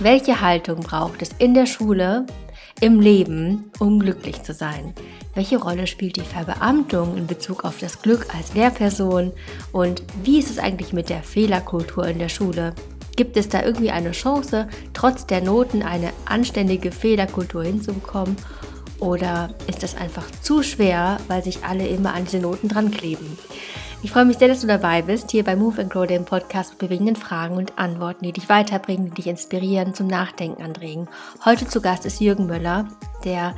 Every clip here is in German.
Welche Haltung braucht es in der Schule, im Leben, um glücklich zu sein? Welche Rolle spielt die Verbeamtung in Bezug auf das Glück als Lehrperson? Und wie ist es eigentlich mit der Fehlerkultur in der Schule? Gibt es da irgendwie eine Chance, trotz der Noten eine anständige Fehlerkultur hinzubekommen? Oder ist das einfach zu schwer, weil sich alle immer an diese Noten dran kleben? Ich freue mich sehr, dass du dabei bist, hier bei Move and Grow, dem Podcast mit bewegenden Fragen und Antworten, die dich weiterbringen, die dich inspirieren, zum Nachdenken anregen. Heute zu Gast ist Jürgen Müller, der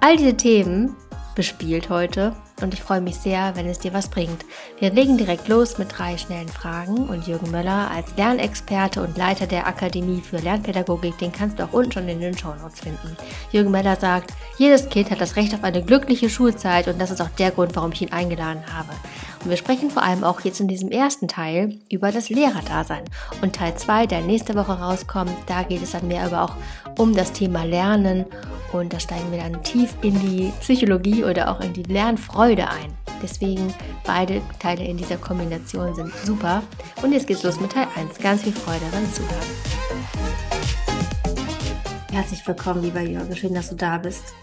all diese Themen bespielt heute und ich freue mich sehr, wenn es dir was bringt. Wir legen direkt los mit drei schnellen Fragen und Jürgen Möller als Lernexperte und Leiter der Akademie für Lernpädagogik, den kannst du auch unten schon in den Shownotes finden. Jürgen Möller sagt, jedes Kind hat das Recht auf eine glückliche Schulzeit und das ist auch der Grund, warum ich ihn eingeladen habe. Und wir sprechen vor allem auch jetzt in diesem ersten Teil über das Lehrerdasein. Und Teil 2, der nächste Woche rauskommt, da geht es dann mehr aber auch um das Thema Lernen und da steigen wir dann tief in die Psychologie oder auch in die Lernfreude ein. Deswegen beide Teile in dieser Kombination sind super. Und jetzt geht's los mit Teil 1. Ganz viel Freude beim Zuhören. Herzlich willkommen, lieber Jürgen. Schön, dass du da bist.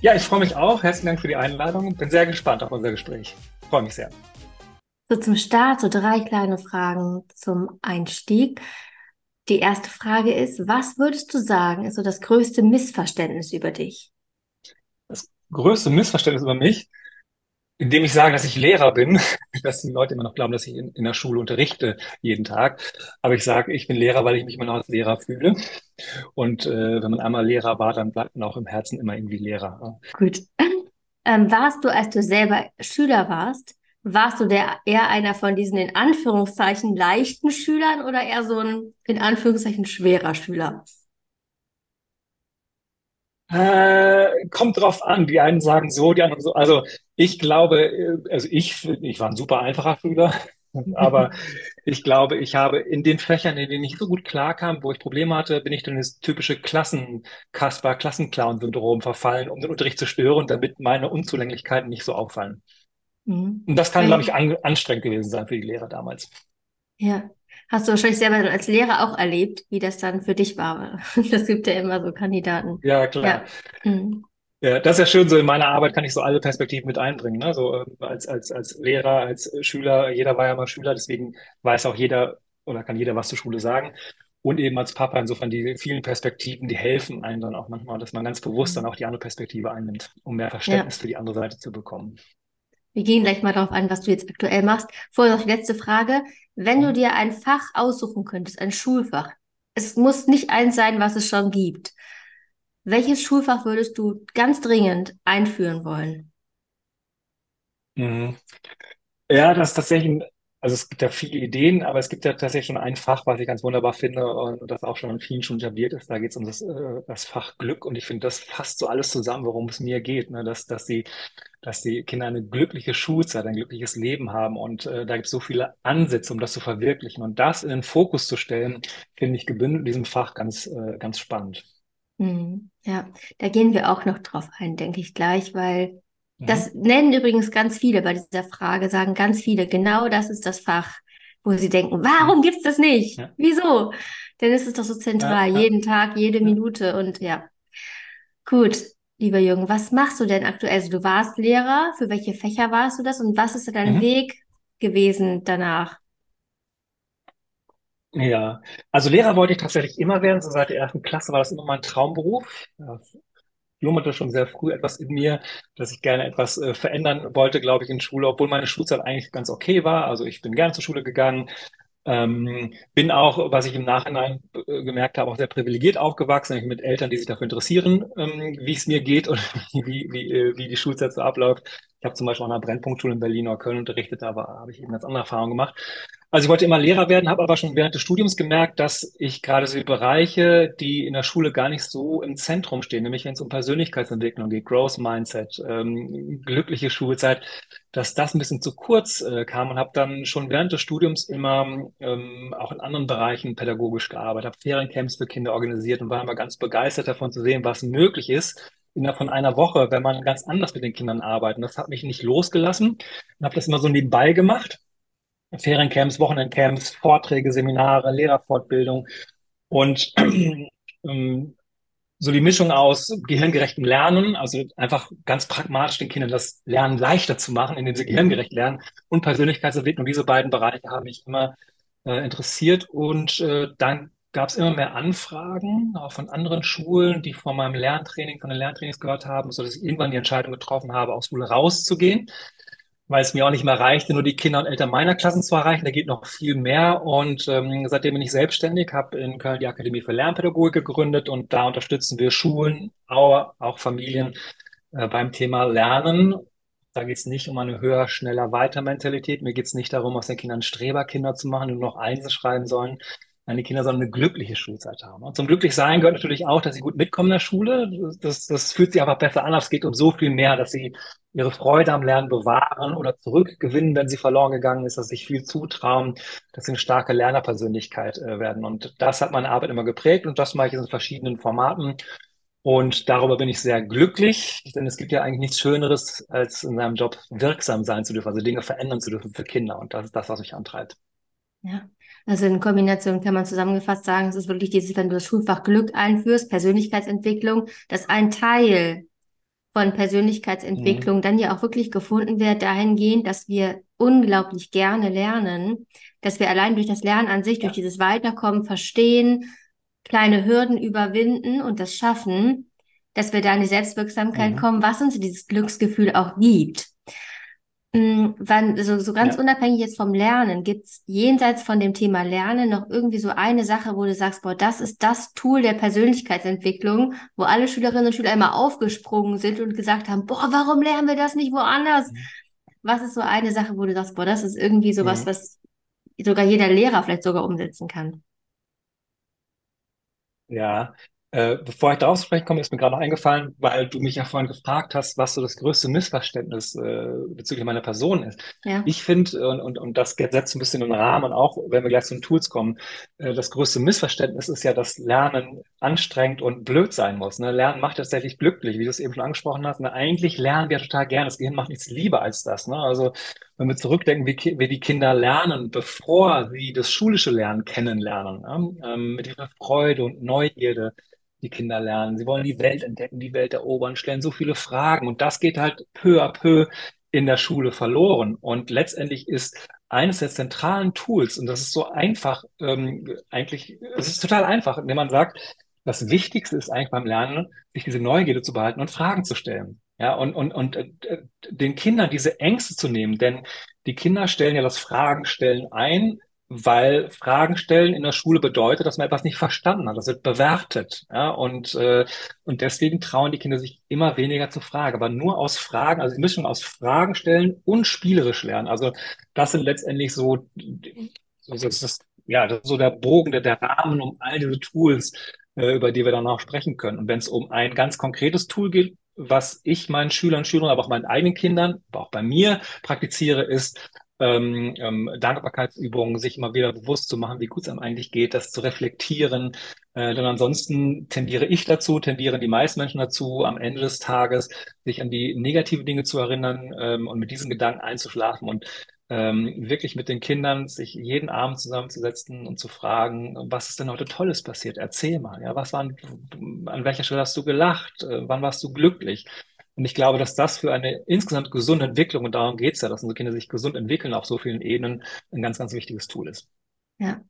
Ja, ich freue mich auch. Herzlichen Dank für die Einladung und bin sehr gespannt auf unser Gespräch. Freue mich sehr. So zum Start, so drei kleine Fragen zum Einstieg. Die erste Frage ist, was würdest du sagen, ist so das größte Missverständnis über dich? Das größte Missverständnis über mich, indem ich sage, dass ich Lehrer bin, dass die Leute immer noch glauben, dass ich in, in der Schule unterrichte jeden Tag. Aber ich sage, ich bin Lehrer, weil ich mich immer noch als Lehrer fühle. Und äh, wenn man einmal Lehrer war, dann bleibt man auch im Herzen immer irgendwie Lehrer. Gut. Ähm, warst du, als du selber Schüler warst, warst du der eher einer von diesen in Anführungszeichen leichten Schülern oder eher so ein in Anführungszeichen schwerer Schüler? Äh, kommt drauf an. Die einen sagen so, die anderen so. Also ich glaube, äh, also ich, ich war ein super einfacher Schüler, aber ich glaube, ich habe in den Fächern, in denen ich so gut klarkam, wo ich Probleme hatte, bin ich dann ins typische Klassenkasper, Klassenclown-Syndrom verfallen, um den Unterricht zu stören, damit meine Unzulänglichkeiten nicht so auffallen. Mhm. Und das kann, glaube ich, an, anstrengend gewesen sein für die Lehrer damals. Ja. Hast du wahrscheinlich selber als Lehrer auch erlebt, wie das dann für dich war. Das gibt ja immer so Kandidaten. Ja, klar. Ja. Mhm. Ja, das ist ja schön, so in meiner Arbeit kann ich so alle Perspektiven mit einbringen. Ne? So äh, als, als, als Lehrer, als Schüler, jeder war ja mal Schüler, deswegen weiß auch jeder oder kann jeder was zur Schule sagen. Und eben als Papa, insofern die vielen Perspektiven, die helfen einem dann auch manchmal, dass man ganz bewusst dann auch die andere Perspektive einnimmt, um mehr Verständnis ja. für die andere Seite zu bekommen. Wir gehen gleich mal darauf ein, was du jetzt aktuell machst. Vorher noch die letzte Frage. Wenn du dir ein Fach aussuchen könntest, ein Schulfach, es muss nicht eins sein, was es schon gibt. Welches Schulfach würdest du ganz dringend einführen wollen? Mhm. Ja, das ist tatsächlich also es gibt ja viele Ideen, aber es gibt ja tatsächlich schon ein Fach, was ich ganz wunderbar finde und das auch schon an vielen schon etabliert ist. Da geht es um das, äh, das Fach Glück und ich finde, das fasst so alles zusammen, worum es mir geht, ne? dass, dass, die, dass die Kinder eine glückliche Schulzeit, ein glückliches Leben haben und äh, da gibt es so viele Ansätze, um das zu verwirklichen und das in den Fokus zu stellen, finde ich gebündelt in diesem Fach ganz, äh, ganz spannend. Mhm. Ja, da gehen wir auch noch drauf ein, denke ich gleich, weil das nennen übrigens ganz viele bei dieser Frage, sagen ganz viele, genau das ist das Fach, wo sie denken, warum gibt es das nicht? Ja. Wieso? Denn es ist doch so zentral, ja, ja. jeden Tag, jede Minute und ja. Gut, lieber Jürgen, was machst du denn aktuell? Also du warst Lehrer, für welche Fächer warst du das und was ist dein mhm. Weg gewesen danach? Ja, also Lehrer wollte ich tatsächlich immer werden. So seit der ersten Klasse war das immer mein Traumberuf schlummerte schon sehr früh etwas in mir, dass ich gerne etwas äh, verändern wollte, glaube ich, in Schule, obwohl meine Schulzeit eigentlich ganz okay war. Also ich bin gerne zur Schule gegangen, ähm, bin auch, was ich im Nachhinein äh, gemerkt habe, auch sehr privilegiert aufgewachsen, mit Eltern, die sich dafür interessieren, ähm, wie es mir geht und wie, wie, äh, wie die Schulzeit so abläuft. Ich habe zum Beispiel an einer Brennpunktschule in Berlin oder Köln unterrichtet, da habe ich eben ganz andere Erfahrungen gemacht. Also ich wollte immer Lehrer werden, habe aber schon während des Studiums gemerkt, dass ich gerade so die Bereiche, die in der Schule gar nicht so im Zentrum stehen, nämlich wenn es um Persönlichkeitsentwicklung geht, Growth Mindset, ähm, glückliche Schulzeit, dass das ein bisschen zu kurz äh, kam und habe dann schon während des Studiums immer ähm, auch in anderen Bereichen pädagogisch gearbeitet, habe Feriencamps für Kinder organisiert und war immer ganz begeistert davon zu sehen, was möglich ist, innerhalb von einer Woche, wenn man ganz anders mit den Kindern arbeitet. Das hat mich nicht losgelassen und habe das immer so nebenbei gemacht. Feriencamps, Wochenendcamps, Vorträge, Seminare, Lehrerfortbildung. Und ähm, so die Mischung aus gehirngerechtem Lernen, also einfach ganz pragmatisch den Kindern das Lernen leichter zu machen, indem sie gehirngerecht lernen. Und Persönlichkeitsentwicklung. Diese beiden Bereiche haben mich immer äh, interessiert. Und äh, dann gab es immer mehr Anfragen auch von anderen Schulen, die von meinem Lerntraining, von den Lerntrainings gehört haben, so dass ich irgendwann die Entscheidung getroffen habe, aus Schule rauszugehen weil es mir auch nicht mehr reichte, nur die Kinder und Eltern meiner Klassen zu erreichen. Da geht noch viel mehr. Und ähm, seitdem bin ich selbstständig, habe in Köln die Akademie für Lernpädagogik gegründet und da unterstützen wir Schulen, auch, auch Familien äh, beim Thema Lernen. Da geht es nicht um eine höher, schneller, weiter Mentalität. Mir geht es nicht darum, aus den Kindern Streberkinder zu machen, die nur noch Einsen schreiben sollen, meine Kinder sollen eine glückliche Schulzeit haben. Und zum Glücklichsein gehört natürlich auch, dass sie gut mitkommen in der Schule. Das, das fühlt sich aber besser an. Es geht um so viel mehr, dass sie ihre Freude am Lernen bewahren oder zurückgewinnen, wenn sie verloren gegangen ist, dass sie sich viel zutrauen, dass sie eine starke Lernerpersönlichkeit äh, werden. Und das hat meine Arbeit immer geprägt und das mache ich in verschiedenen Formaten. Und darüber bin ich sehr glücklich, denn es gibt ja eigentlich nichts Schöneres, als in seinem Job wirksam sein zu dürfen, also Dinge verändern zu dürfen für Kinder. Und das ist das, was mich antreibt. Ja, also in Kombination kann man zusammengefasst sagen, es ist wirklich dieses, wenn du das Schulfach Glück einführst, Persönlichkeitsentwicklung, dass ein Teil von Persönlichkeitsentwicklung mhm. dann ja auch wirklich gefunden wird dahingehend, dass wir unglaublich gerne lernen, dass wir allein durch das Lernen an sich, durch dieses Weiterkommen verstehen, kleine Hürden überwinden und das schaffen, dass wir da in die Selbstwirksamkeit mhm. kommen, was uns dieses Glücksgefühl auch gibt. Mm, wann, so, so ganz ja. unabhängig jetzt vom Lernen, gibt's jenseits von dem Thema Lernen noch irgendwie so eine Sache, wo du sagst, boah, das ist das Tool der Persönlichkeitsentwicklung, wo alle Schülerinnen und Schüler einmal aufgesprungen sind und gesagt haben, boah, warum lernen wir das nicht woanders? Mhm. Was ist so eine Sache, wo du sagst, boah, das ist irgendwie sowas, mhm. was sogar jeder Lehrer vielleicht sogar umsetzen kann? Ja, äh, bevor ich darauf sprechen komme, ist mir gerade noch eingefallen, weil du mich ja vorhin gefragt hast, was so das größte Missverständnis äh, bezüglich meiner Person ist. Ja. Ich finde, und, und, und das setzt ein bisschen den Rahmen, auch wenn wir gleich zu den Tools kommen, äh, das größte Missverständnis ist ja, dass Lernen anstrengend und blöd sein muss. Ne? Lernen macht tatsächlich glücklich, wie du es eben schon angesprochen hast. Ne? Eigentlich lernen wir total gerne. Das Gehirn macht nichts lieber als das. Ne? Also wenn wir zurückdenken, wie, wie die Kinder lernen, bevor sie das schulische Lernen kennenlernen, ne? ähm, mit ihrer Freude und Neugierde, die Kinder lernen. Sie wollen die Welt entdecken, die Welt erobern, stellen so viele Fragen. Und das geht halt peu à peu in der Schule verloren. Und letztendlich ist eines der zentralen Tools, und das ist so einfach, ähm, eigentlich, es ist total einfach, indem man sagt, das Wichtigste ist eigentlich beim Lernen, sich diese Neugierde zu behalten und Fragen zu stellen. Ja, und, und, und äh, den Kindern diese Ängste zu nehmen, denn die Kinder stellen ja das Fragen stellen ein, weil Fragen stellen in der Schule bedeutet, dass man etwas nicht verstanden hat. Das wird bewertet. Ja? Und, äh, und deswegen trauen die Kinder sich immer weniger zu fragen. Aber nur aus Fragen, also die Mischung aus Fragen stellen und spielerisch lernen. Also das sind letztendlich so, so das ist, ja, das ist so der Bogen, der, der Rahmen um all diese Tools, äh, über die wir dann auch sprechen können. Und wenn es um ein ganz konkretes Tool geht, was ich meinen Schülern, Schülern, aber auch meinen eigenen Kindern, aber auch bei mir praktiziere, ist ähm, ähm, Dankbarkeitsübungen, sich immer wieder bewusst zu machen, wie gut es einem eigentlich geht, das zu reflektieren. Äh, denn ansonsten tendiere ich dazu, tendieren die meisten Menschen dazu, am Ende des Tages sich an die negative Dinge zu erinnern ähm, und mit diesen Gedanken einzuschlafen und ähm, wirklich mit den Kindern sich jeden Abend zusammenzusetzen und zu fragen, was ist denn heute Tolles passiert? Erzähl mal, ja, was waren, an welcher Stelle hast du gelacht? Äh, wann warst du glücklich? Und ich glaube, dass das für eine insgesamt gesunde Entwicklung, und darum geht's ja, dass unsere Kinder sich gesund entwickeln auf so vielen Ebenen, ein ganz, ganz wichtiges Tool ist. Ja.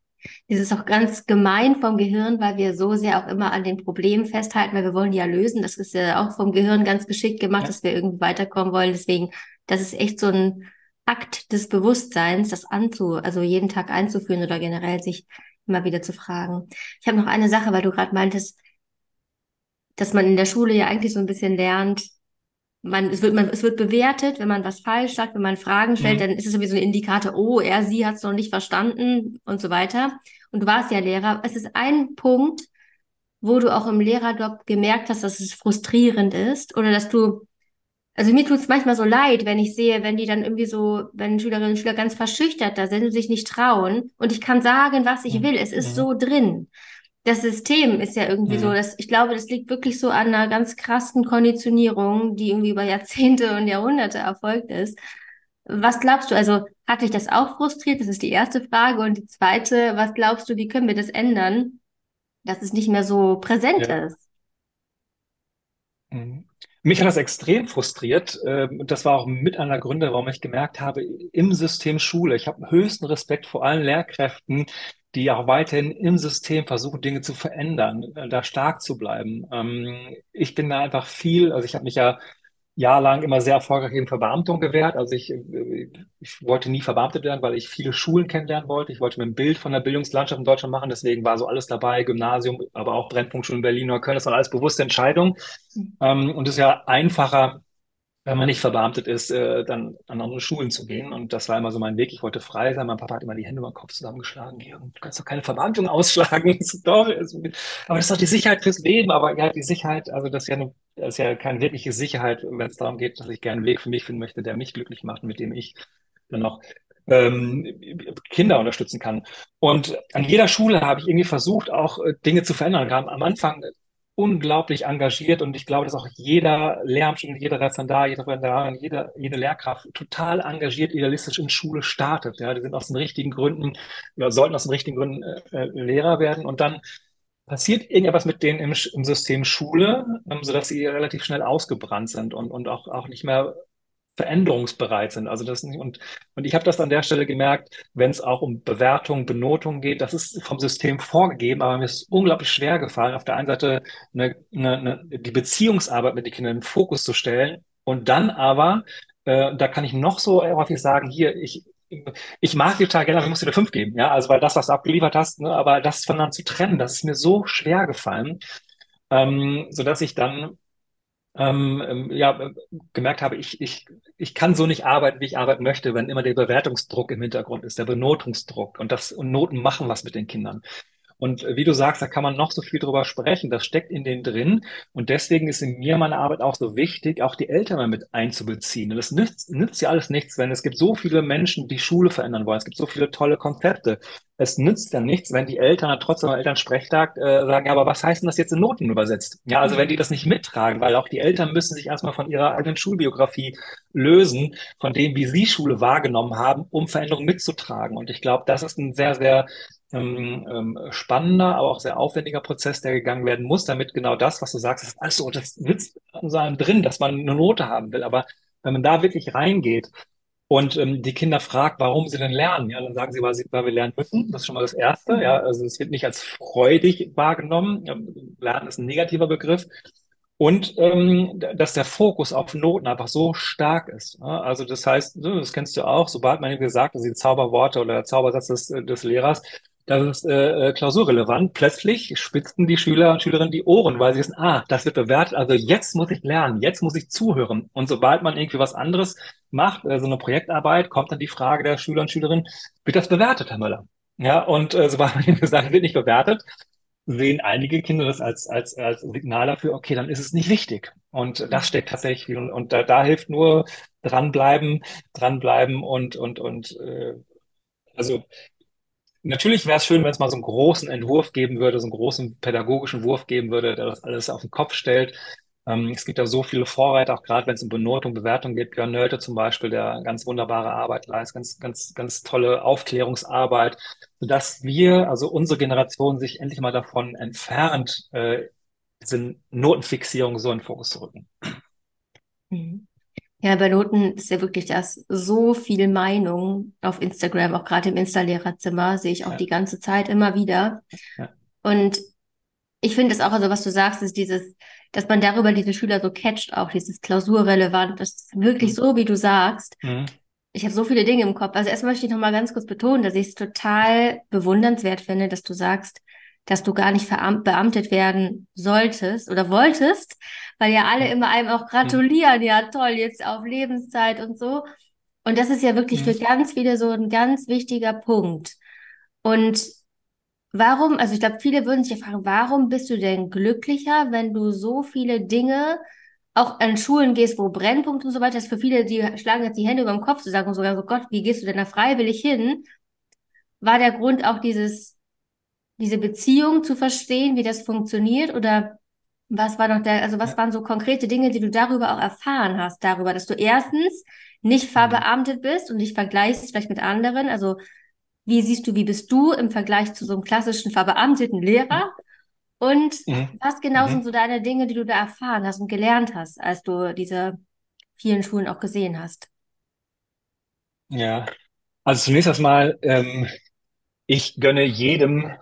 Das ist auch ganz gemein vom Gehirn, weil wir so sehr auch immer an den Problemen festhalten, weil wir wollen die ja lösen. Das ist ja auch vom Gehirn ganz geschickt gemacht, ja. dass wir irgendwie weiterkommen wollen. Deswegen, das ist echt so ein Akt des Bewusstseins, das anzu, also jeden Tag einzuführen oder generell sich immer wieder zu fragen. Ich habe noch eine Sache, weil du gerade meintest, dass man in der Schule ja eigentlich so ein bisschen lernt, man, es wird, man, es wird bewertet, wenn man was falsch sagt, wenn man Fragen stellt, mhm. dann ist es sowieso ein Indikator, oh, er, sie hat es noch nicht verstanden und so weiter. Und du warst ja Lehrer. Es ist ein Punkt, wo du auch im Lehrerjob gemerkt hast, dass es frustrierend ist oder dass du, also mir tut es manchmal so leid, wenn ich sehe, wenn die dann irgendwie so, wenn Schülerinnen und Schüler ganz verschüchtert da sind und sich nicht trauen und ich kann sagen, was ich mhm. will. Es ist mhm. so drin. Das System ist ja irgendwie mhm. so, dass ich glaube, das liegt wirklich so an einer ganz krassen Konditionierung, die irgendwie über Jahrzehnte und Jahrhunderte erfolgt ist. Was glaubst du, also hat dich das auch frustriert? Das ist die erste Frage. Und die zweite, was glaubst du, wie können wir das ändern, dass es nicht mehr so präsent ja. ist? Mhm. Mich hat das extrem frustriert. Ähm, das war auch mit einer Gründe, warum ich gemerkt habe, im System Schule, ich habe höchsten Respekt vor allen Lehrkräften, die auch weiterhin im System versuchen, Dinge zu verändern, äh, da stark zu bleiben. Ähm, ich bin da einfach viel, also ich habe mich ja jahrelang immer sehr erfolgreich in Verbeamtung gewährt. Also ich, äh, ich wollte nie verbeamtet werden, weil ich viele Schulen kennenlernen wollte. Ich wollte mir ein Bild von der Bildungslandschaft in Deutschland machen. Deswegen war so alles dabei, Gymnasium, aber auch Brennpunktschulen in Berlin oder Köln. Das waren alles bewusste Entscheidungen. Mhm. Ähm, und es ist ja einfacher, wenn man nicht verbeamtet ist, äh, dann an andere Schulen zu gehen. Und das war immer so mein Weg. Ich wollte frei sein. Mein Papa hat immer die Hände über den Kopf zusammengeschlagen. Du kannst doch keine Verbeamtung ausschlagen. doch, aber das ist doch die Sicherheit fürs Leben. Aber ja, die Sicherheit, also das ist ja, eine, das ist ja keine wirkliche Sicherheit, wenn es darum geht, dass ich gerne einen Weg für mich finden möchte, der mich glücklich macht, mit dem ich dann noch ähm, Kinder unterstützen kann. Und an jeder Schule habe ich irgendwie versucht, auch äh, Dinge zu verändern. Gerade am Anfang unglaublich engagiert und ich glaube, dass auch jeder Lehramtsstudent, jeder Referendar, jeder Referendarin, jede, jede Lehrkraft total engagiert, idealistisch in Schule startet. Ja, die sind aus den richtigen Gründen oder sollten aus den richtigen Gründen äh, äh Lehrer werden und dann passiert irgendetwas mit denen im, im System Schule, ähm, sodass sie relativ schnell ausgebrannt sind und, und auch, auch nicht mehr veränderungsbereit sind. Also das und und ich habe das an der Stelle gemerkt, wenn es auch um Bewertung, Benotung geht, das ist vom System vorgegeben, aber mir ist unglaublich schwer gefallen, auf der einen Seite eine, eine, eine, die Beziehungsarbeit mit den Kindern in den Fokus zu stellen und dann aber, äh, da kann ich noch so häufig sagen, hier ich ich mag die total gerne, aber ich muss dir eine 5 geben, ja, also weil das, was du abgeliefert hast, ne, aber das voneinander zu trennen, das ist mir so schwer gefallen, ähm, so dass ich dann ähm, ähm, ja, gemerkt habe, ich, ich, ich kann so nicht arbeiten, wie ich arbeiten möchte, wenn immer der Bewertungsdruck im Hintergrund ist, der Benotungsdruck und das und Noten machen was mit den Kindern. Und wie du sagst, da kann man noch so viel drüber sprechen. Das steckt in denen drin. Und deswegen ist in mir meine Arbeit auch so wichtig, auch die Eltern mit einzubeziehen. Und das nützt, nützt ja alles nichts, wenn es gibt so viele Menschen, die Schule verändern wollen. Es gibt so viele tolle Konzepte. Es nützt ja nichts, wenn die Eltern trotzdem am Elternsprechtag äh, sagen, ja, aber was heißt denn das jetzt in Noten übersetzt? Ja, also wenn die das nicht mittragen, weil auch die Eltern müssen sich erstmal von ihrer eigenen Schulbiografie lösen, von dem, wie sie Schule wahrgenommen haben, um Veränderungen mitzutragen. Und ich glaube, das ist ein sehr, sehr ähm, ähm, spannender, aber auch sehr aufwendiger Prozess, der gegangen werden muss, damit genau das, was du sagst, ist alles so, das sitzt so einem drin, dass man eine Note haben will. Aber wenn man da wirklich reingeht und ähm, die Kinder fragt, warum sie denn lernen, ja, dann sagen sie, weil, sie, weil wir lernen müssen. Das ist schon mal das Erste. Ja, also es wird nicht als freudig wahrgenommen. Lernen ist ein negativer Begriff. Und ähm, dass der Fokus auf Noten einfach so stark ist. Ja? Also das heißt, das kennst du auch, sobald man ihm gesagt, dass die Zauberworte oder der Zaubersatz des, des Lehrers, das ist äh, äh, klausurrelevant. Plötzlich spitzten die Schüler und Schülerinnen die Ohren, weil sie wissen, ah, das wird bewertet, also jetzt muss ich lernen, jetzt muss ich zuhören. Und sobald man irgendwie was anderes macht, äh, so eine Projektarbeit, kommt dann die Frage der Schüler und Schülerinnen, wird das bewertet, Herr Müller? Ja, und äh, sobald man ihnen gesagt wird nicht bewertet, sehen einige Kinder das als, als, als Signal dafür, okay, dann ist es nicht wichtig. Und das steckt tatsächlich und, und da, da hilft nur dranbleiben, dranbleiben und, und, und äh, also Natürlich wäre es schön, wenn es mal so einen großen Entwurf geben würde, so einen großen pädagogischen Wurf geben würde, der das alles auf den Kopf stellt. Ähm, es gibt ja so viele Vorreiter, auch gerade wenn es um Benotung, Bewertung geht. Björn Nölte zum Beispiel, der ganz wunderbare Arbeit leistet, ganz, ganz, ganz tolle Aufklärungsarbeit, sodass wir, also unsere Generation, sich endlich mal davon entfernt, äh, diese Notenfixierung so in den Fokus zu rücken. Mhm. Ja, bei Noten ist ja wirklich das so viel Meinung auf Instagram, auch gerade im Insta-Lehrerzimmer, sehe ich auch ja. die ganze Zeit immer wieder. Ja. Und ich finde es auch, also was du sagst, ist dieses, dass man darüber diese Schüler so catcht, auch dieses klausurrelevant, das ist wirklich mhm. so, wie du sagst. Mhm. Ich habe so viele Dinge im Kopf. Also erstmal möchte ich noch mal ganz kurz betonen, dass ich es total bewundernswert finde, dass du sagst, dass du gar nicht beamtet werden solltest oder wolltest, weil ja alle immer einem auch gratulieren, ja toll, jetzt auf Lebenszeit und so. Und das ist ja wirklich für ganz viele so ein ganz wichtiger Punkt. Und warum, also ich glaube, viele würden sich ja fragen, warum bist du denn glücklicher, wenn du so viele Dinge auch an Schulen gehst, wo Brennpunkte und so weiter, ist für viele, die schlagen jetzt die Hände über den Kopf zu sagen sogar so, Gott, wie gehst du denn da freiwillig hin? War der Grund auch dieses diese Beziehung zu verstehen, wie das funktioniert? Oder was war noch der, also was waren so konkrete Dinge, die du darüber auch erfahren hast, darüber, dass du erstens nicht mhm. verbeamtet bist und dich vergleichst vielleicht mit anderen? Also wie siehst du, wie bist du im Vergleich zu so einem klassischen verbeamteten Lehrer? Und mhm. was genau mhm. sind so deine Dinge, die du da erfahren hast und gelernt hast, als du diese vielen Schulen auch gesehen hast? Ja, also zunächst erstmal, ähm, ich gönne jedem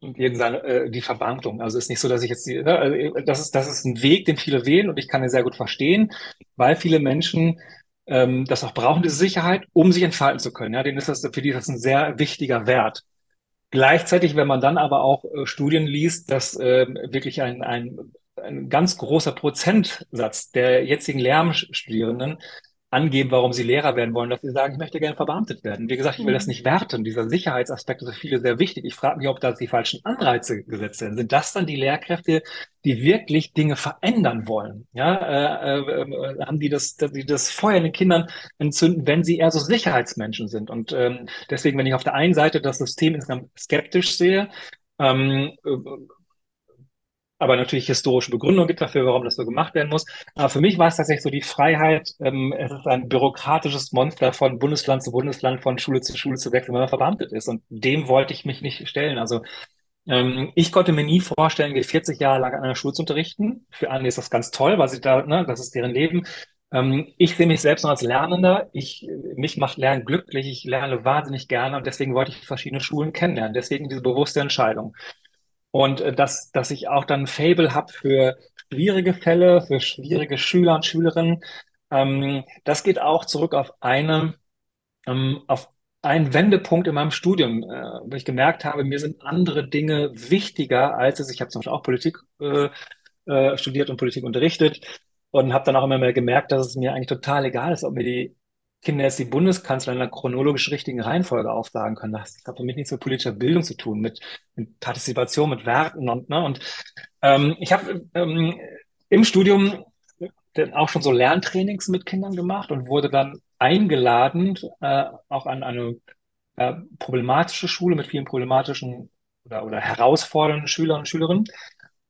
jeden seine, äh, die Verbeamtung. Also ist nicht so, dass ich jetzt die, ne, also, das ist das ist ein Weg, den viele wählen und ich kann ihn sehr gut verstehen, weil viele Menschen ähm, das auch brauchen, diese Sicherheit, um sich entfalten zu können. Ja, denen ist das für die ist das ein sehr wichtiger Wert. Gleichzeitig, wenn man dann aber auch äh, Studien liest, dass äh, wirklich ein, ein, ein ganz großer Prozentsatz der jetzigen Lehramtsstudierenden angeben, warum sie Lehrer werden wollen, dass sie sagen, ich möchte gerne verbeamtet werden. Wie gesagt, ich will das mhm. nicht werten. Dieser Sicherheitsaspekt ist für viele sehr wichtig. Ich frage mich, ob da die falschen Anreize gesetzt werden. Sind das dann die Lehrkräfte, die wirklich Dinge verändern wollen? Ja, äh, äh, haben die das, die das Feuer in den Kindern entzünden, wenn sie eher so Sicherheitsmenschen sind? Und ähm, deswegen, wenn ich auf der einen Seite das System insgesamt skeptisch sehe, ähm, äh, aber natürlich historische Begründung gibt dafür, warum das so gemacht werden muss. Aber für mich war es tatsächlich so die Freiheit, ähm, es ist ein bürokratisches Monster von Bundesland zu Bundesland, von Schule zu Schule zu wechseln, wenn man verbeamtet ist. Und dem wollte ich mich nicht stellen. Also ähm, ich konnte mir nie vorstellen, 40 Jahre lang an einer Schule zu unterrichten. Für andere ist das ganz toll, weil sie da, ne, das ist deren Leben. Ähm, ich sehe mich selbst noch als Lernender. Ich, mich macht Lernen glücklich. Ich lerne wahnsinnig gerne und deswegen wollte ich verschiedene Schulen kennenlernen. Deswegen diese bewusste Entscheidung. Und äh, dass, dass ich auch dann ein Fable habe für schwierige Fälle, für schwierige Schüler und Schülerinnen. Ähm, das geht auch zurück auf eine, ähm, auf einen Wendepunkt in meinem Studium, äh, wo ich gemerkt habe, mir sind andere Dinge wichtiger als es. Ich habe zum Beispiel auch Politik äh, äh, studiert und Politik unterrichtet und habe dann auch immer mehr gemerkt, dass es mir eigentlich total egal ist, ob mir die Kinder jetzt die Bundeskanzlerin in einer chronologisch richtigen Reihenfolge aufsagen können. Das hat für mich nichts mit politischer Bildung zu tun, mit, mit Partizipation, mit Werten und, ne, und ähm, ich habe ähm, im Studium auch schon so Lerntrainings mit Kindern gemacht und wurde dann eingeladen, äh, auch an eine äh, problematische Schule mit vielen problematischen oder, oder herausfordernden Schülern und Schülerinnen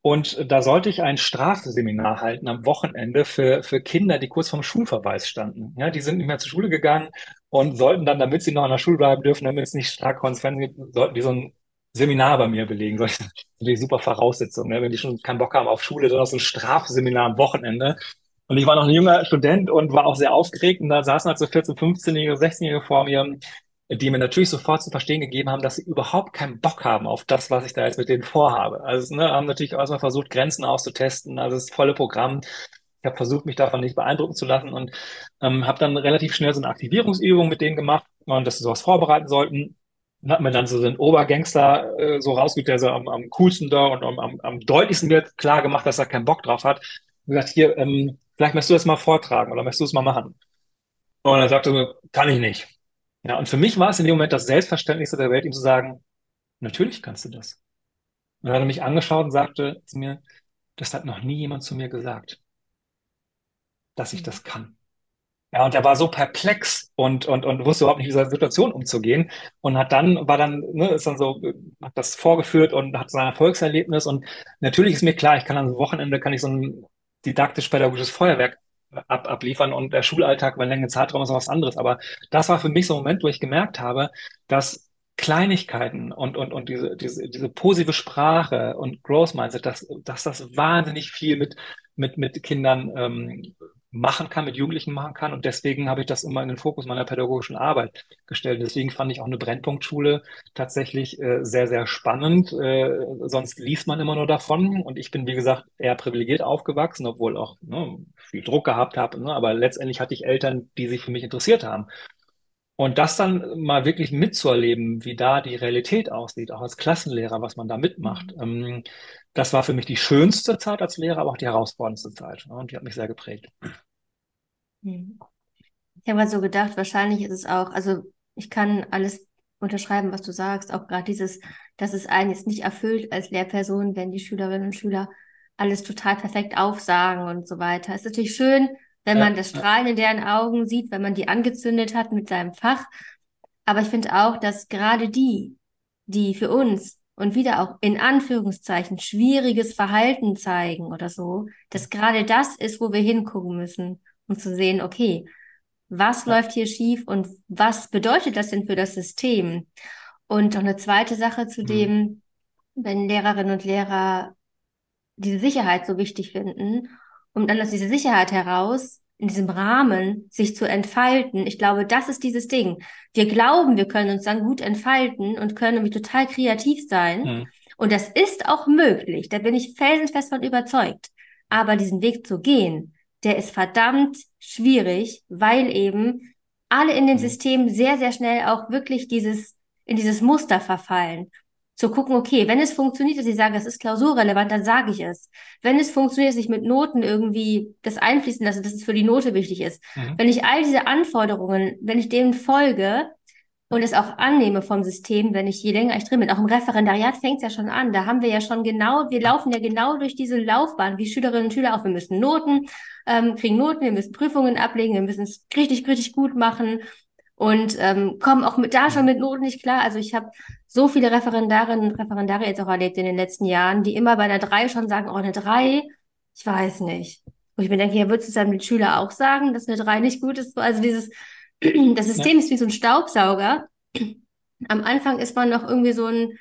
und da sollte ich ein Strafseminar halten am Wochenende für, für Kinder, die kurz vorm Schulverweis standen. Ja, die sind nicht mehr zur Schule gegangen und sollten dann, damit sie noch an der Schule bleiben dürfen, damit es nicht stark Konsequenzen gibt, sollten die so ein Seminar bei mir belegen. Das ist natürlich super Voraussetzung. Ne? Wenn die schon keinen Bock haben auf Schule, dann auch so ein Strafseminar am Wochenende. Und ich war noch ein junger Student und war auch sehr aufgeregt. Und da saßen halt so 14-, 15-Jährige, 16-Jährige vor mir die mir natürlich sofort zu verstehen gegeben haben, dass sie überhaupt keinen Bock haben auf das, was ich da jetzt mit denen vorhabe. Also ne, haben natürlich erstmal versucht, Grenzen auszutesten, also das volle Programm. Ich habe versucht, mich davon nicht beeindrucken zu lassen und ähm, habe dann relativ schnell so eine Aktivierungsübung mit denen gemacht und dass sie sowas vorbereiten sollten. Und hat mir dann so den Obergangster äh, so rausgeholt, der so am, am coolsten da und am, am, am deutlichsten wird klar gemacht, dass er keinen Bock drauf hat. Und gesagt, hier, ähm, vielleicht möchtest du das mal vortragen oder möchtest du es mal machen? Und er sagte so, kann ich nicht. Ja, und für mich war es in dem Moment das Selbstverständlichste der Welt, ihm zu sagen, natürlich kannst du das. Und dann hat er mich angeschaut und sagte zu mir, das hat noch nie jemand zu mir gesagt, dass ich das kann. Ja, und er war so perplex und, und, und wusste überhaupt nicht, mit dieser Situation umzugehen und hat dann, war dann, ne, ist dann so, hat das vorgeführt und hat sein Erfolgserlebnis und natürlich ist mir klar, ich kann am Wochenende, kann ich so ein didaktisch-pädagogisches Feuerwerk ab, abliefern und der Schulalltag über einen längeren Zeitraum ist was anderes. Aber das war für mich so ein Moment, wo ich gemerkt habe, dass Kleinigkeiten und, und, und diese, diese, diese positive Sprache und Growth Mindset, dass, dass das wahnsinnig viel mit, mit, mit Kindern ähm, machen kann, mit Jugendlichen machen kann. Und deswegen habe ich das immer in den Fokus meiner pädagogischen Arbeit gestellt. Deswegen fand ich auch eine Brennpunktschule tatsächlich äh, sehr, sehr spannend. Äh, sonst liest man immer nur davon. Und ich bin, wie gesagt, eher privilegiert aufgewachsen, obwohl auch ne, viel Druck gehabt habe. Ne? Aber letztendlich hatte ich Eltern, die sich für mich interessiert haben. Und das dann mal wirklich mitzuerleben, wie da die Realität aussieht, auch als Klassenlehrer, was man da mitmacht, ähm, das war für mich die schönste Zeit als Lehrer, aber auch die herausforderndste Zeit. Ne? Und die hat mich sehr geprägt. Hm. Ich habe mal so gedacht, wahrscheinlich ist es auch, also ich kann alles unterschreiben, was du sagst, auch gerade dieses, dass es einen jetzt nicht erfüllt als Lehrperson, wenn die Schülerinnen und Schüler alles total perfekt aufsagen und so weiter. Es ist natürlich schön, wenn ja, man das Strahlen in deren Augen sieht, wenn man die angezündet hat mit seinem Fach. Aber ich finde auch, dass gerade die, die für uns und wieder auch in Anführungszeichen schwieriges Verhalten zeigen oder so, dass gerade das ist, wo wir hingucken müssen, um zu sehen, okay, was läuft hier schief und was bedeutet das denn für das System? Und noch eine zweite Sache zu mhm. dem, wenn Lehrerinnen und Lehrer diese Sicherheit so wichtig finden, um dann aus dieser Sicherheit heraus in diesem Rahmen sich zu entfalten. Ich glaube, das ist dieses Ding. Wir glauben, wir können uns dann gut entfalten und können nämlich total kreativ sein. Mhm. Und das ist auch möglich. Da bin ich felsenfest von überzeugt. Aber diesen Weg zu gehen, der ist verdammt schwierig, weil eben alle in den mhm. Systemen sehr, sehr schnell auch wirklich dieses, in dieses Muster verfallen zu gucken, okay, wenn es funktioniert, dass ich sage, es ist klausurrelevant, dann sage ich es. Wenn es funktioniert, dass ich mit Noten irgendwie das einfließen lasse, dass es für die Note wichtig ist. Mhm. Wenn ich all diese Anforderungen, wenn ich denen folge und es auch annehme vom System, wenn ich je länger ich drin bin, auch im Referendariat fängt es ja schon an, da haben wir ja schon genau, wir laufen ja genau durch diese Laufbahn, wie Schülerinnen und Schüler auch, wir müssen Noten, ähm, kriegen Noten, wir müssen Prüfungen ablegen, wir müssen es richtig, richtig gut machen und ähm, kommen auch mit, da schon mit Noten nicht klar. Also ich habe so viele Referendarinnen und Referendare jetzt auch erlebt in den letzten Jahren, die immer bei einer drei schon sagen, oh, eine drei, ich weiß nicht. Wo ich mir denke, ja, würdest du es dann mit Schüler auch sagen, dass eine drei nicht gut ist? Also dieses, das System ja. ist wie so ein Staubsauger. Am Anfang ist man noch irgendwie so ein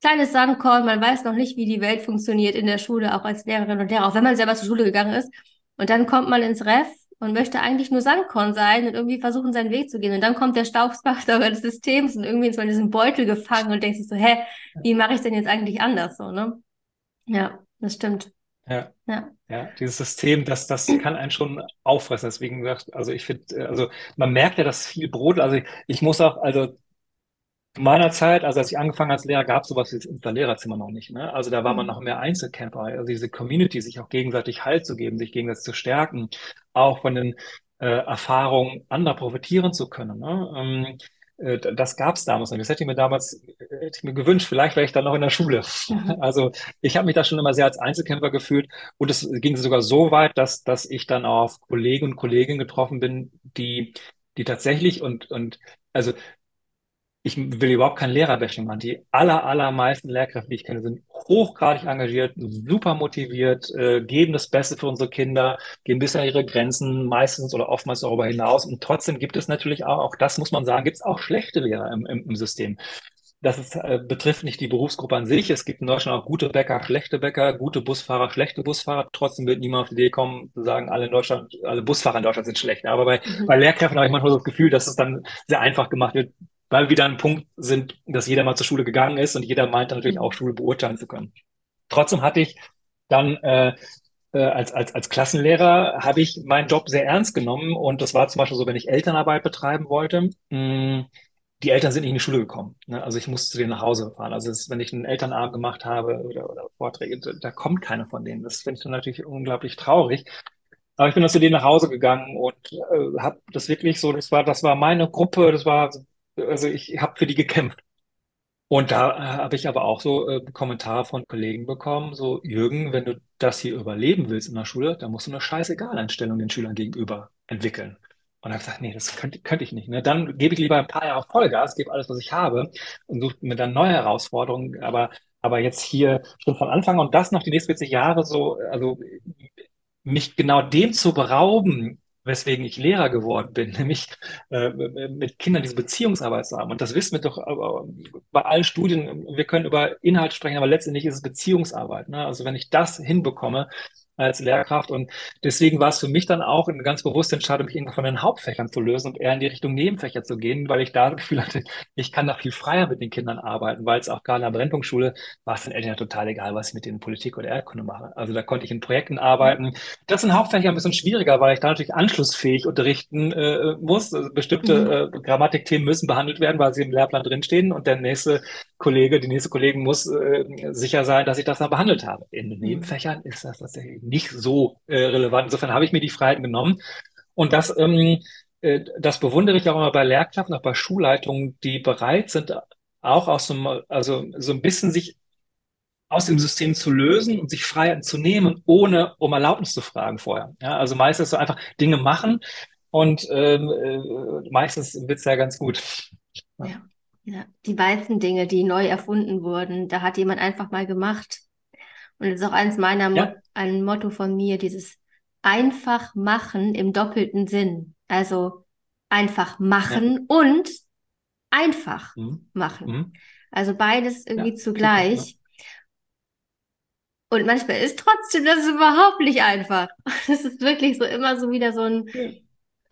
kleines Sandkorn, man weiß noch nicht, wie die Welt funktioniert in der Schule, auch als Lehrerin und Lehrer, auch wenn man selber zur Schule gegangen ist. Und dann kommt man ins Ref und möchte eigentlich nur Sandkorn sein und irgendwie versuchen, seinen Weg zu gehen. Und dann kommt der Staubsauger des Systems und irgendwie ist man in diesem Beutel gefangen und denkt sich so, hä, wie mache ich denn jetzt eigentlich anders so, ne? Ja, das stimmt. Ja. ja. Ja, dieses System, das, das kann einen schon auffressen. Deswegen gesagt, also ich finde, also man merkt ja, dass viel Brot, also ich, ich muss auch, also zu meiner Zeit, also als ich angefangen als Lehrer, gab es sowas wie das Lehrerzimmer noch nicht. Ne? Also da war man mhm. noch mehr Einzelkämpfer, also diese Community, sich auch gegenseitig Halt zu geben, sich gegenseitig zu stärken, auch von den äh, Erfahrungen anderer profitieren zu können. Ne? Ähm, äh, das gab es damals nicht. Das hätte ich mir damals hätte ich mir gewünscht. Vielleicht wäre ich dann noch in der Schule. Mhm. Also ich habe mich da schon immer sehr als Einzelkämpfer gefühlt und es ging sogar so weit, dass dass ich dann auf Kollegen und Kolleginnen getroffen bin, die die tatsächlich und und also ich will überhaupt kein Lehrerbashing machen. Die aller, allermeisten Lehrkräfte, die ich kenne, sind hochgradig engagiert, super motiviert, äh, geben das Beste für unsere Kinder, gehen bis an ihre Grenzen, meistens oder oftmals darüber hinaus. Und trotzdem gibt es natürlich auch, auch das muss man sagen, gibt es auch schlechte Lehrer im, im, im System. Das ist, äh, betrifft nicht die Berufsgruppe an sich. Es gibt in Deutschland auch gute Bäcker, schlechte Bäcker, gute Busfahrer, schlechte Busfahrer. Trotzdem wird niemand auf die Idee kommen, zu sagen, alle in Deutschland, alle Busfahrer in Deutschland sind schlecht. Aber bei, mhm. bei Lehrkräften habe ich manchmal so das Gefühl, dass es dann sehr einfach gemacht wird, weil wir wieder ein Punkt sind, dass jeder mal zur Schule gegangen ist und jeder meint natürlich auch Schule beurteilen zu können. Trotzdem hatte ich dann äh, äh, als, als, als Klassenlehrer habe ich meinen Job sehr ernst genommen und das war zum Beispiel so, wenn ich Elternarbeit betreiben wollte, mh, mm, die Eltern sind nicht in die Schule gekommen. Ne? Also ich musste zu denen nach Hause fahren. Also ist, wenn ich einen Elternabend gemacht habe oder, oder Vorträge, da kommt keiner von denen. Das finde ich dann natürlich unglaublich traurig. Aber ich bin dann zu denen nach Hause gegangen und äh, habe das wirklich so, das war, das war meine Gruppe, das war also ich habe für die gekämpft. Und da äh, habe ich aber auch so äh, Kommentare von Kollegen bekommen, so Jürgen, wenn du das hier überleben willst in der Schule, dann musst du eine scheißegal Einstellung den Schülern gegenüber entwickeln. Und dann habe gesagt, nee, das könnte, könnte ich nicht. Ne? Dann gebe ich lieber ein paar Jahre Vollgas, gebe alles, was ich habe und suche mir dann neue Herausforderungen. Aber, aber jetzt hier schon von Anfang und das noch die nächsten 40 Jahre so, also mich genau dem zu berauben, weswegen ich Lehrer geworden bin, nämlich äh, mit Kindern diese Beziehungsarbeit zu haben. Und das wissen wir doch äh, bei allen Studien, wir können über Inhalt sprechen, aber letztendlich ist es Beziehungsarbeit. Ne? Also wenn ich das hinbekomme, als Lehrkraft. Und deswegen war es für mich dann auch eine ganz bewusste Entscheidung, mich irgendwann von den Hauptfächern zu lösen und eher in die Richtung Nebenfächer zu gehen, weil ich da das Gefühl hatte, ich kann da viel freier mit den Kindern arbeiten, weil es auch gerade in der Brennpunktschule war es den Eltern ja total egal, was ich mit denen Politik oder Erdkunde mache. Also da konnte ich in Projekten arbeiten. Das sind Hauptfächer ein bisschen schwieriger, weil ich da natürlich anschlussfähig unterrichten äh, muss. Also bestimmte mhm. äh, Grammatikthemen müssen behandelt werden, weil sie im Lehrplan drinstehen und der nächste Kollege, die nächste Kollegin muss äh, sicher sein, dass ich das dann behandelt habe. In den mhm. Nebenfächern ist das tatsächlich nicht so äh, relevant. Insofern habe ich mir die Freiheiten genommen. Und das, ähm, äh, das bewundere ich auch immer bei Lehrkräften, auch bei Schulleitungen, die bereit sind, auch aus so, also so ein bisschen sich aus dem System zu lösen und sich Freiheiten zu nehmen, ohne um Erlaubnis zu fragen vorher. Ja, also meistens so einfach Dinge machen und ähm, äh, meistens wird's ja ganz gut. Ja. Ja, die weißen Dinge, die neu erfunden wurden, da hat jemand einfach mal gemacht. Und das ist auch eins meiner, Mo Ja. ein Motto von mir, dieses einfach machen im doppelten Sinn. Also einfach Ja. machen und einfach Mhm. machen. Mhm. Also beides irgendwie Ja, super. Ja. zugleich. Und manchmal ist trotzdem das überhaupt nicht einfach. Das ist wirklich so immer so wieder so ein, Ja.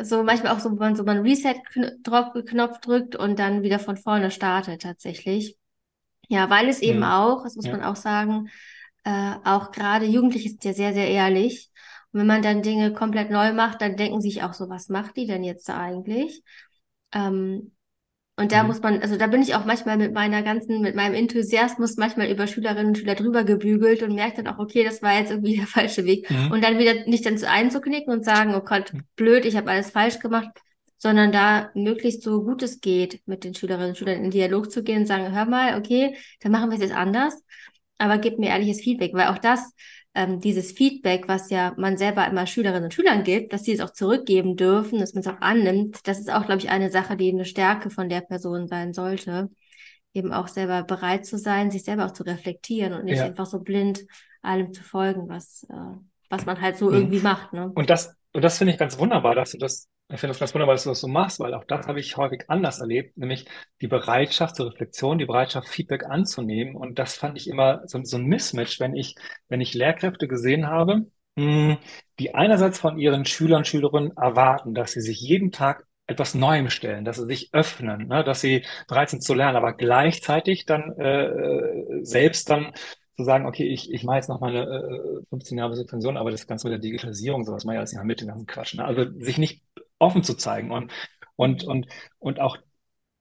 So manchmal auch so, wenn man so einen Reset-Knopf drückt und dann wieder von vorne startet tatsächlich. Ja, weil es eben Mhm. auch, das muss Ja. man auch sagen, äh, auch gerade Jugendliche sind ja sehr, sehr ehrlich. Und wenn man dann Dinge komplett neu macht, dann denken sich auch so, was macht die denn jetzt da eigentlich? Ähm, und da muss Mhm. man, also da bin ich auch manchmal mit meiner ganzen, mit meinem Enthusiasmus manchmal über Schülerinnen und Schüler drüber gebügelt und merke dann auch, okay, das war jetzt irgendwie der falsche Weg. Mhm. Und dann wieder nicht dann zu einzuknicken und sagen, oh Gott, Mhm. blöd, ich habe alles falsch gemacht, sondern da möglichst so gut es geht, mit den Schülerinnen und Schülern in Dialog zu gehen und sagen, hör mal, okay, dann machen wir es jetzt anders, aber gib mir ehrliches Feedback, weil auch das, ähm, dieses Feedback, was ja man selber immer Schülerinnen und Schülern gibt, dass sie es auch zurückgeben dürfen, dass man es auch annimmt, das ist auch, glaube ich, eine Sache, die eine Stärke von der Person sein sollte, eben auch selber bereit zu sein, sich selber auch zu reflektieren und nicht Ja. einfach so blind allem zu folgen, was, äh, was man halt so Mhm. irgendwie macht, ne? Und das, und das finde ich ganz wunderbar, dass du das, ich finde das ganz wunderbar, dass du das so machst, weil auch das habe ich häufig anders erlebt, nämlich die Bereitschaft zur Reflexion, die Bereitschaft, Feedback anzunehmen. Und das fand ich immer so, so ein Mismatch, wenn ich, wenn ich Lehrkräfte gesehen habe, mh, die einerseits von ihren Schülern Schülerinnen erwarten, dass sie sich jeden Tag etwas Neuem stellen, dass sie sich öffnen, ne, dass sie bereit sind zu lernen, aber gleichzeitig dann äh, selbst dann zu sagen, okay, ich, ich mache jetzt noch meine äh, 15 Jahre Subvention, aber das Ganze mit der Digitalisierung, sowas mache ich alles nicht mehr mit, den ganzen Quatsch. Ne? Also sich nicht offen zu zeigen und, und, und, und auch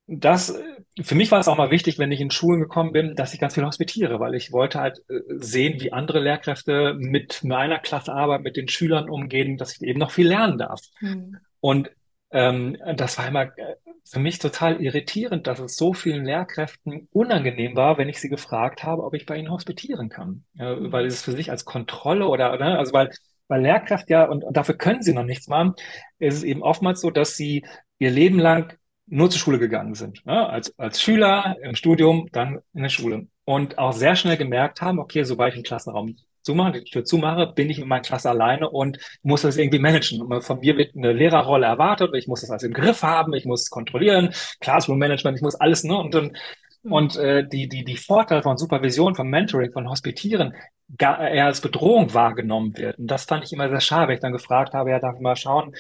das, für mich war es auch mal wichtig, wenn ich in Schulen gekommen bin, dass ich ganz viel hospitiere, weil ich wollte halt äh, sehen, wie andere Lehrkräfte mit meiner Klasse arbeiten, mit den Schülern umgehen, dass ich eben noch viel lernen darf. Hm. Und ähm, das war immer äh, für mich total irritierend, dass es so vielen Lehrkräften unangenehm war, wenn ich sie gefragt habe, ob ich bei ihnen hospitieren kann. Äh, weil es für sich als Kontrolle oder, ne, also weil, weil Lehrkräfte ja, und, dafür können sie noch nichts machen, ist es eben oftmals so, dass sie ihr Leben lang nur zur Schule gegangen sind. Ne? Als, als Schüler im Studium, dann in der Schule. Und auch sehr schnell gemerkt haben, okay, sobald ich einen Klassenraum zumache, die Tür zumache, bin ich in meiner Klasse alleine und muss das irgendwie managen. Von mir wird eine Lehrerrolle erwartet, ich muss das alles im Griff haben, ich muss kontrollieren, Classroom Management, ich muss alles, ne? Und, und, Hm. und äh, die, die, die Vorteile von Supervision, von Mentoring, von Hospitieren gar, eher als Bedrohung wahrgenommen wird. Und das fand ich immer sehr schade, wenn ich dann gefragt habe, ja, darf ich mal schauen,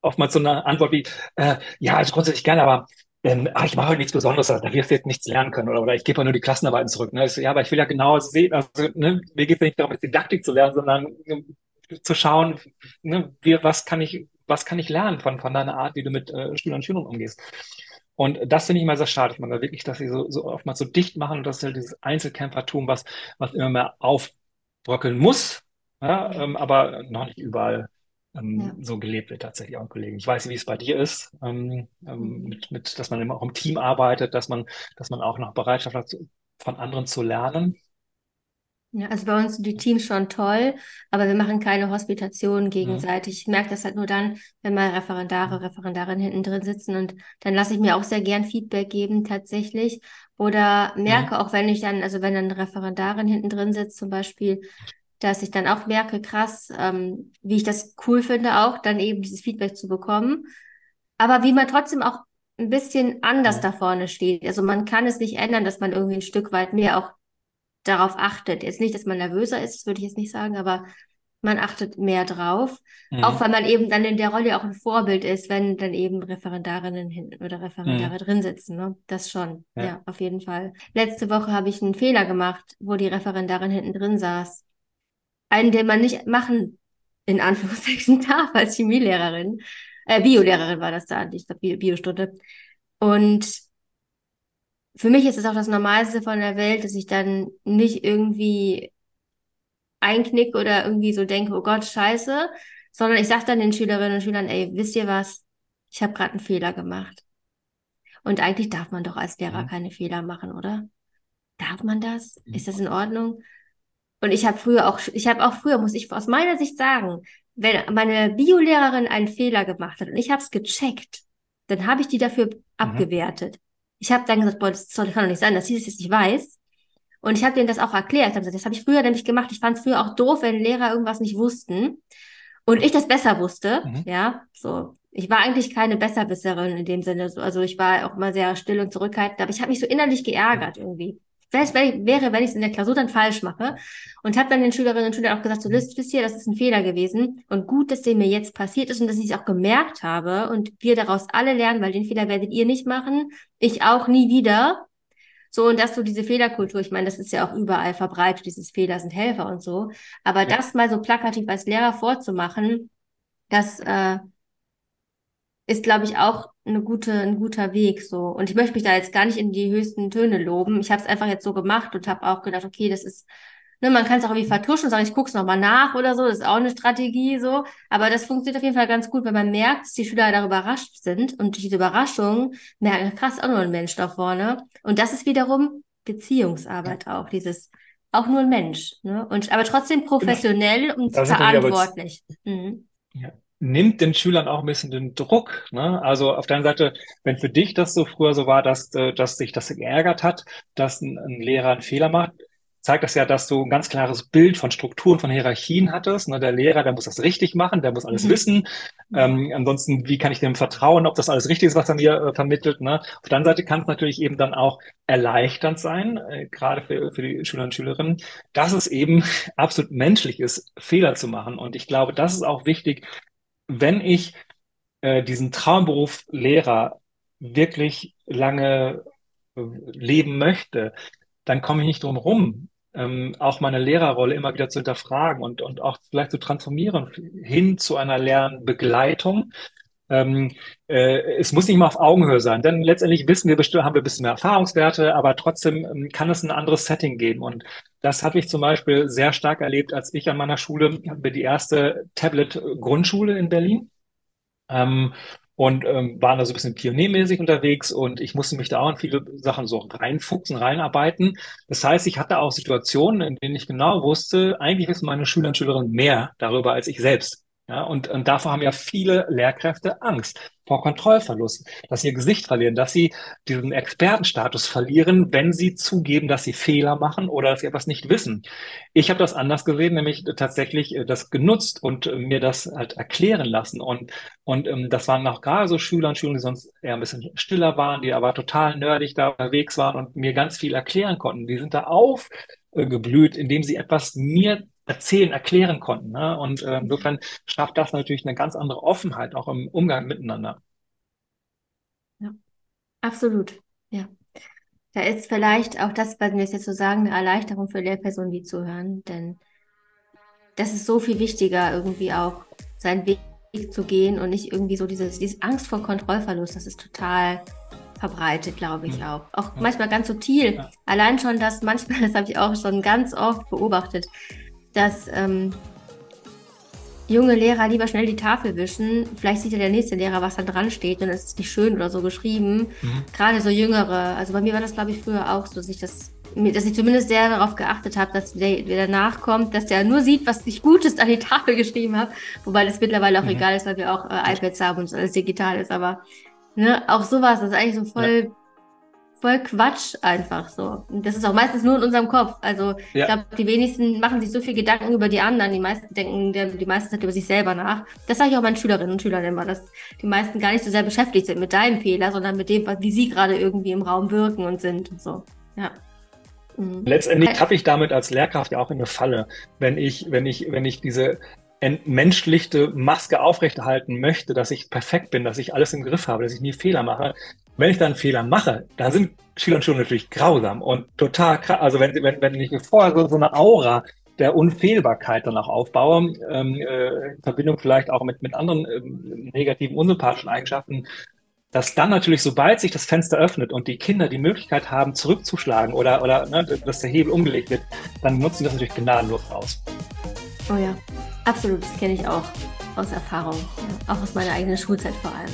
oftmals so eine Antwort wie, äh, ja, also grundsätzlich gerne, aber ähm, ach, ich mache heute nichts Besonderes, da wirst du jetzt nichts lernen können oder, oder ich gebe nur die Klassenarbeiten zurück. Ne? Ich ja, aber ich will ja genau sehen, also ne, mir geht es nicht darum, jetzt Didaktik zu lernen, sondern ähm, zu schauen, ne, wie, was kann ich, was kann ich lernen von, von deiner Art, wie du mit äh, Schülern und Schülern umgehst. Und das finde ich immer sehr schade. Ich meine wirklich, dass sie so, so oftmals so dicht machen und das ist halt dieses Einzelkämpfertum, was, was immer mehr aufbröckeln muss, ja, ähm, aber noch nicht überall ähm, Ja. so gelebt wird tatsächlich auch in Kollegen. Ich weiß nicht, wie es bei dir ist, ähm, ähm, Mhm. mit, mit, dass man immer auch im Team arbeitet, dass man, dass man auch noch Bereitschaft hat, von anderen zu lernen. Ja, also bei uns sind die Teams schon toll, aber wir machen keine Hospitationen Mhm. gegenseitig. Ich merke das halt nur dann, wenn mal Referendare, Referendarinnen hinten drin sitzen und dann lasse ich mir auch sehr gern Feedback geben tatsächlich. Oder merke Mhm. auch, wenn ich dann, also wenn dann eine Referendarin hinten drin sitzt zum Beispiel, dass ich dann auch merke, krass, ähm, wie ich das cool finde, auch dann eben dieses Feedback zu bekommen. Aber wie man trotzdem auch ein bisschen anders da vorne steht. Also man kann es nicht ändern, dass man irgendwie ein Stück weit mehr auch darauf achtet. Jetzt nicht, dass man nervöser ist, das würde ich jetzt nicht sagen, aber man achtet mehr drauf. Auch Mhm. weil man eben dann in der Rolle auch ein Vorbild ist, wenn dann eben Referendarinnen hinten oder Referendare Mhm. drin sitzen. Ne? Das schon, Ja. ja, auf jeden Fall. Letzte Woche habe ich einen Fehler gemacht, wo die Referendarin hinten drin saß. Einen, den man nicht machen, in Anführungszeichen, darf als Chemielehrerin. Äh, Biolehrerin war das da, ich glaube, Bio- Biostunde. Und für mich ist es auch das Normalste von der Welt, dass ich dann nicht irgendwie einknicke oder irgendwie so denke, oh Gott, scheiße, sondern ich sage dann den Schülerinnen und Schülern, ey, wisst ihr was? Ich habe gerade einen Fehler gemacht. Und eigentlich darf man doch als Lehrer Mhm. keine Fehler machen, oder? Darf man das? Ist das in Ordnung? Und ich habe früher auch, ich habe auch früher, muss ich aus meiner Sicht sagen, wenn meine Biolehrerin einen Fehler gemacht hat und ich habe es gecheckt, dann habe ich die dafür Mhm. abgewertet. Ich habe dann gesagt, boah, das, soll, kann doch nicht sein, dass sie das jetzt nicht weiß. Und ich habe denen das auch erklärt. Ich hab gesagt, das habe ich früher nämlich gemacht. Ich fand es früher auch doof, wenn Lehrer irgendwas nicht wussten und ich das besser wusste. Mhm. Ja, so. Ich war eigentlich keine Besserwisserin in dem Sinne. Also ich war auch immer sehr still und zurückhaltend, aber ich habe mich so innerlich geärgert irgendwie. Wäre, wenn ich es in der Klausur dann falsch mache. Und habe dann den Schülerinnen und Schülern auch gesagt, so wisst, wisst ihr, das ist ein Fehler gewesen. Und gut, dass der mir jetzt passiert ist und dass ich es auch gemerkt habe und wir daraus alle lernen, weil den Fehler werdet ihr nicht machen. Ich auch nie wieder. So, und dass du diese Fehlerkultur, ich meine, das ist ja auch überall verbreitet, dieses Fehler sind Helfer und so. Aber ja. das mal so plakativ als Lehrer vorzumachen, das äh, ist, glaube ich, auch eine gute, ein guter Weg so. Und ich möchte mich da jetzt gar nicht in die höchsten Töne loben. Ich habe es einfach jetzt so gemacht und habe auch gedacht, okay, das ist Ne, man kann es auch irgendwie vertuschen und sagen, ich gucke es nochmal nach oder so. Das ist auch eine Strategie so. Aber das funktioniert auf jeden Fall ganz gut, wenn man merkt, dass die Schüler da überrascht sind und diese Überraschung merken, krass, auch nur ein Mensch da vorne. Und das ist wiederum Beziehungsarbeit auch, dieses auch nur ein Mensch. Ne? Und, aber trotzdem professionell genau. und verantwortlich. Mhm. Ja nimmt den Schülern auch ein bisschen den Druck. Ne? Also auf der einen Seite, wenn für dich das so früher so war, dass, äh, dass sich das geärgert hat, dass ein, ein Lehrer einen Fehler macht, zeigt das ja, dass du ein ganz klares Bild von Strukturen, von Hierarchien hattest. Ne? Der Lehrer, der muss das richtig machen, der muss alles mhm. wissen. Ähm, ansonsten, wie kann ich dem vertrauen, ob das alles richtig ist, was er mir äh, vermittelt? Ne? Auf der anderen Seite kann es natürlich eben dann auch erleichternd sein, äh, gerade für, für die Schüler und Schülerinnen, dass es eben absolut menschlich ist, Fehler zu machen. Und ich glaube, das ist auch wichtig, wenn ich äh, diesen Traumberuf Lehrer wirklich lange äh, leben möchte, dann komme ich nicht drum rum, ähm, auch meine Lehrerrolle immer wieder zu hinterfragen und, und auch vielleicht zu transformieren hin zu einer Lernbegleitung. Ähm, äh, es muss nicht mal auf Augenhöhe sein, denn letztendlich wissen wir bestimmt, haben wir ein bisschen mehr Erfahrungswerte, aber trotzdem ähm, kann es ein anderes Setting geben. Und das habe ich zum Beispiel sehr stark erlebt, als ich an meiner Schule, wir die erste Tablet-Grundschule in Berlin. Ähm, und ähm, waren da so ein bisschen pioniermäßig unterwegs und ich musste mich da auch in viele Sachen so reinfuchsen, reinarbeiten. Das heißt, ich hatte auch Situationen, in denen ich genau wusste, eigentlich wissen meine Schüler und Schülerinnen mehr darüber als ich selbst. Ja, und, und davor haben ja viele Lehrkräfte Angst vor Kontrollverlust, dass sie ihr Gesicht verlieren, dass sie diesen Expertenstatus verlieren, wenn sie zugeben, dass sie Fehler machen oder dass sie etwas nicht wissen. Ich habe das anders gesehen, nämlich tatsächlich äh, das genutzt und äh, mir das halt erklären lassen. Und, und ähm, das waren auch gerade so Schüler und Schüler, die sonst eher ein bisschen stiller waren, die aber total nerdig da unterwegs waren und mir ganz viel erklären konnten. Die sind da aufgeblüht, indem sie etwas mir erzählen, erklären konnten. Ne? Und äh, insofern schafft das natürlich eine ganz andere Offenheit auch im Umgang miteinander. Ja, absolut. Ja. Da ist vielleicht auch das, was wir jetzt so sagen, eine Erleichterung für Lehrpersonen, die zuhören, denn das ist so viel wichtiger, irgendwie auch seinen Weg zu gehen und nicht irgendwie so dieses, diese Angst vor Kontrollverlust, das ist total verbreitet, glaube ich auch. Auch ja. manchmal ganz subtil. Ja. Allein schon, dass manchmal, das habe ich auch schon ganz oft beobachtet, dass ähm, junge Lehrer lieber schnell die Tafel wischen. Vielleicht sieht ja der nächste Lehrer, was da dran steht und es ist nicht schön oder so geschrieben. Mhm. Gerade so jüngere. Also bei mir war das, glaube ich, früher auch so, dass ich das dass ich zumindest sehr darauf geachtet habe, dass der, der danach kommt, dass der nur sieht, was ich Gutes an die Tafel geschrieben habe. Wobei das mittlerweile auch mhm. egal ist, weil wir auch äh, iPads haben und alles digital ist. Aber ne, auch sowas, das ist eigentlich so voll ja voll Quatsch einfach so. Und das ist auch meistens nur in unserem Kopf. Also ja. ich glaube, die wenigsten machen sich so viel Gedanken über die anderen. Die meisten denken die meiste Zeit über sich selber nach. Das sage ich auch meinen Schülerinnen und Schülern immer, dass die meisten gar nicht so sehr beschäftigt sind mit deinem Fehler, sondern mit dem, wie sie gerade irgendwie im Raum wirken und sind und so. Ja. Mhm. Letztendlich tappe ich damit als Lehrkraft ja auch in eine Falle, wenn ich, wenn ich, wenn ich diese entmenschlichte Maske aufrechterhalten möchte, dass ich perfekt bin, dass ich alles im Griff habe, dass ich nie Fehler mache, wenn ich dann Fehler mache, dann sind Schüler und Schüler natürlich grausam und total krass. Also wenn, wenn, wenn ich mir vorher so, so eine Aura der Unfehlbarkeit dann auch aufbaue, ähm, äh, in Verbindung vielleicht auch mit, mit anderen ähm, negativen, unsympathischen Eigenschaften, dass dann natürlich, sobald sich das Fenster öffnet und die Kinder die Möglichkeit haben, zurückzuschlagen oder, oder ne, dass der Hebel umgelegt wird, dann nutzen das natürlich gnadenlos aus. Oh ja, absolut, das kenne ich auch aus Erfahrung, ja. auch aus meiner eigenen Schulzeit vor allem.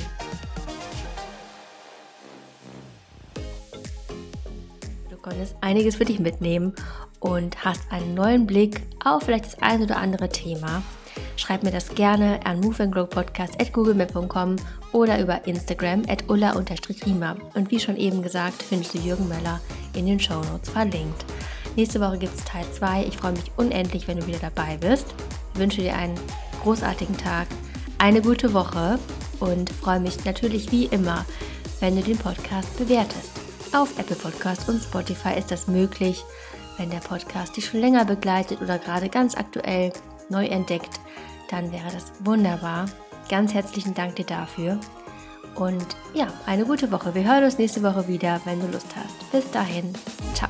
konntest einiges für dich mitnehmen und hast einen neuen Blick auf vielleicht das ein oder andere Thema. schreib mir das gerne an moveandgrowpodcast.googlemail.com oder über Instagram at ulla-rima. Und wie schon eben gesagt, findest du Jürgen Möller in den Shownotes verlinkt. Nächste Woche gibt es Teil 2. Ich freue mich unendlich, wenn du wieder dabei bist. Ich wünsche dir einen großartigen Tag, eine gute Woche und freue mich natürlich wie immer, wenn du den Podcast bewertest. Auf Apple Podcast und Spotify ist das möglich. Wenn der Podcast dich schon länger begleitet oder gerade ganz aktuell neu entdeckt, dann wäre das wunderbar. Ganz herzlichen Dank dir dafür. Und ja, eine gute Woche. Wir hören uns nächste Woche wieder, wenn du Lust hast. Bis dahin. Ciao.